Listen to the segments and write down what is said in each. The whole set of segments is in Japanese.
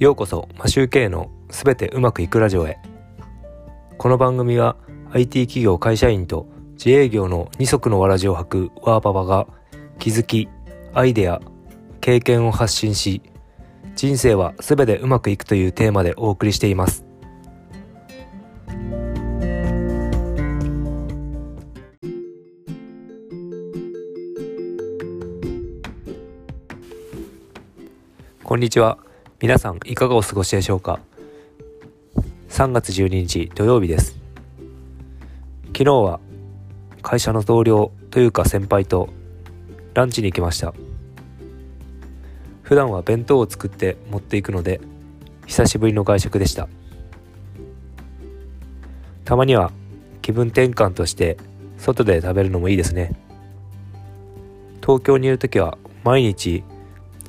ようこそマシューケイのすべてうまくいくラジオへ。この番組は IT 企業会社員と自営業の二足のわらじを履くワーパパが気づきアイデア経験を発信し人生はすべてうまくいくというテーマでお送りしています。こんにちは。皆さんいかがお過ごしでしょうか？3月12日土曜日です。昨日は会社の同僚というか先輩とランチに行きました。普段は弁当を作って持っていくので久しぶりの外食でした。たまには気分転換として外で食べるのもいいですね。東京にいる時は毎日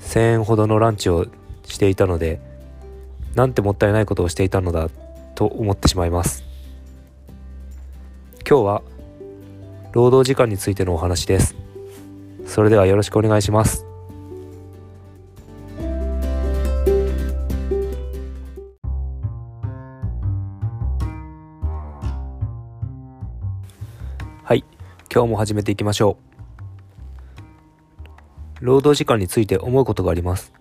1000円ほどのランチをしていたのでなんてもったいないことをしていたのだと思ってしまいます。今日は労働時間についてのお話です。それではよろしくお願いします。はい今日も始めていきましょう。労働時間について思うことがあります。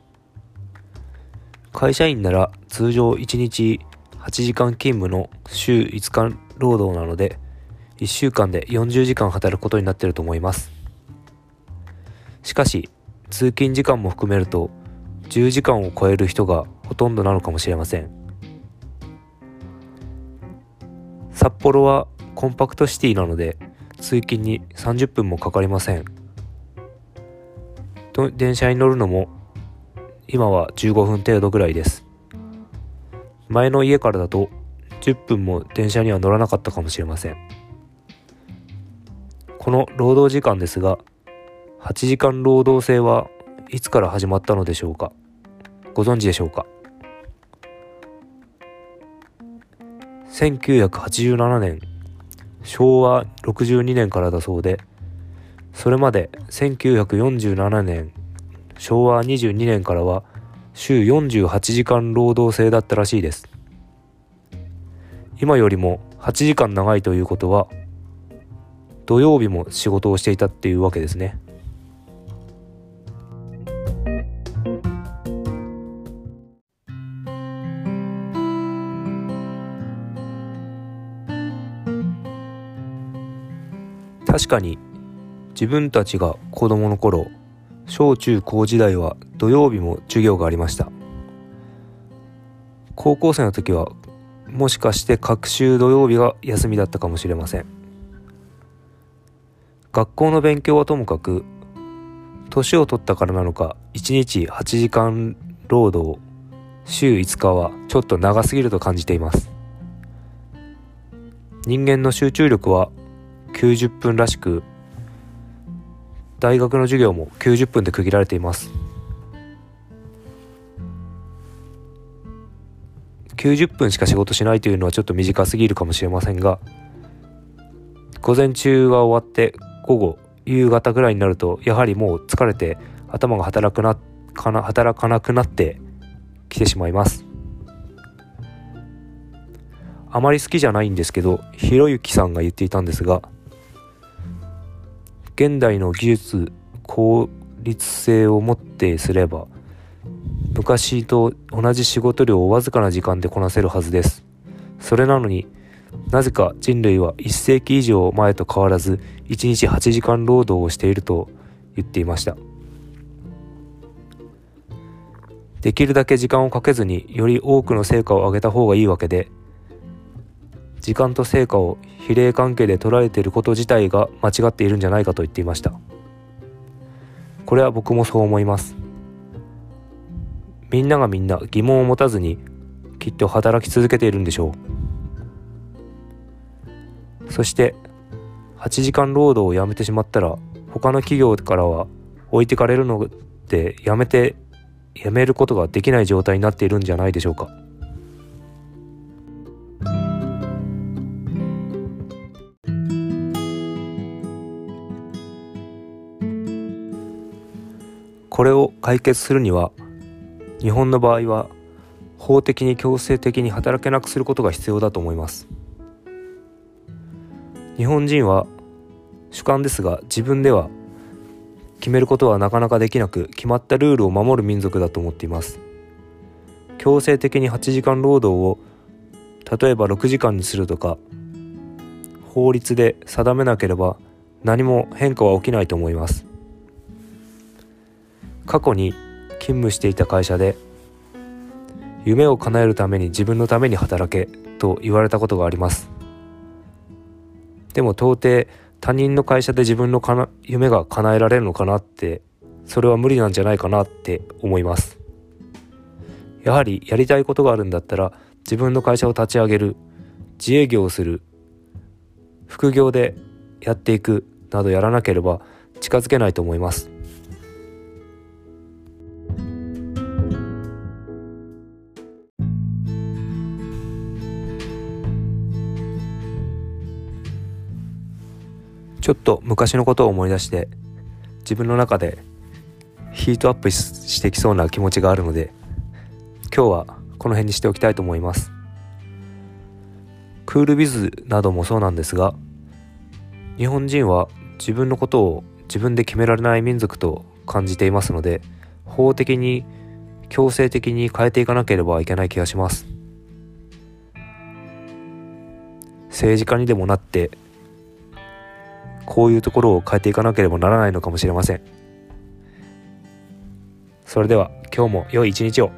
会社員なら通常1日8時間勤務の週5日労働なので1週間で40時間働くことになってると思います。しかし通勤時間も含めると10時間を超える人がほとんどなのかもしれません。札幌はコンパクトシティなので通勤に30分もかかりません。電車に乗るのも今は15分程度ぐらいです。前の家からだと10分も電車には乗らなかったかもしれません。この労働時間ですが8時間労働制はいつから始まったのでしょうか？ご存知でしょうか？1987年昭和62年からだそうでそれまで1947年昭和22年からは週48時間労働制だったらしいです。今よりも8時間長いということは土曜日も仕事をしていたっていうわけですね。確かに自分たちが子供の頃小中高時代は土曜日も授業がありました。高校生の時はもしかして各週土曜日が休みだったかもしれません。学校の勉強はともかく年を取ったからなのか1日8時間労働週5日はちょっと長すぎると感じています。人間の集中力は90分らしく大学の授業も90分で区切られています。90分しか仕事しないというのはちょっと短すぎるかもしれませんが午前中が終わって午後夕方ぐらいになるとやはりもう疲れて頭が働くなかな働かなくなってきてしまいます。あまり好きじゃないんですけどひろゆきさんが言っていたんですが現代の技術効率性をもってすれば昔と同じ仕事量をわずかな時間でこなせるはずです。それなのになぜか人類は1世紀以上前と変わらず1日8時間労働をしていると言っていました。できるだけ時間をかけずにより多くの成果を上げた方がいいわけで時間と成果を比例関係で捉えていること自体が間違っているんじゃないかと言っていました。これは僕もそう思います。みんながみんな疑問を持たずにきっと働き続けているんでしょう。そして8時間労働をやめてしまったら他の企業からは置いてかれるのでやめてやめることができない状態になっているんじゃないでしょうか。これを解決するには日本の場合は法的に強制的に働けなくすることが必要だと思います。日本人は主観ですが自分では決めることはなかなかできなく決まったルールを守る民族だと思っています。強制的に8時間労働を例えば6時間にするとか法律で定めなければ何も変化は起きないと思います。過去に勤務していた会社で夢を叶えるために自分のために働けと言われたことがあります。でも到底他人の会社で自分のかな夢が叶えられるのかなってそれは無理なんじゃないかなって思います。やはりやりたいことがあるんだったら自分の会社を立ち上げる自営業をする副業でやっていくなどやらなければ近づけないと思います。ちょっと昔のことを思い出して自分の中でヒートアップしてきそうな気持ちがあるので今日はこの辺にしておきたいと思います。クールビズなどもそうなんですが日本人は自分のことを自分で決められない民族と感じていますので法的に強制的に変えていかなければいけない気がします。政治家にでもなってこういうところを変えていかなければならないのかもしれません。それでは今日も良い一日を。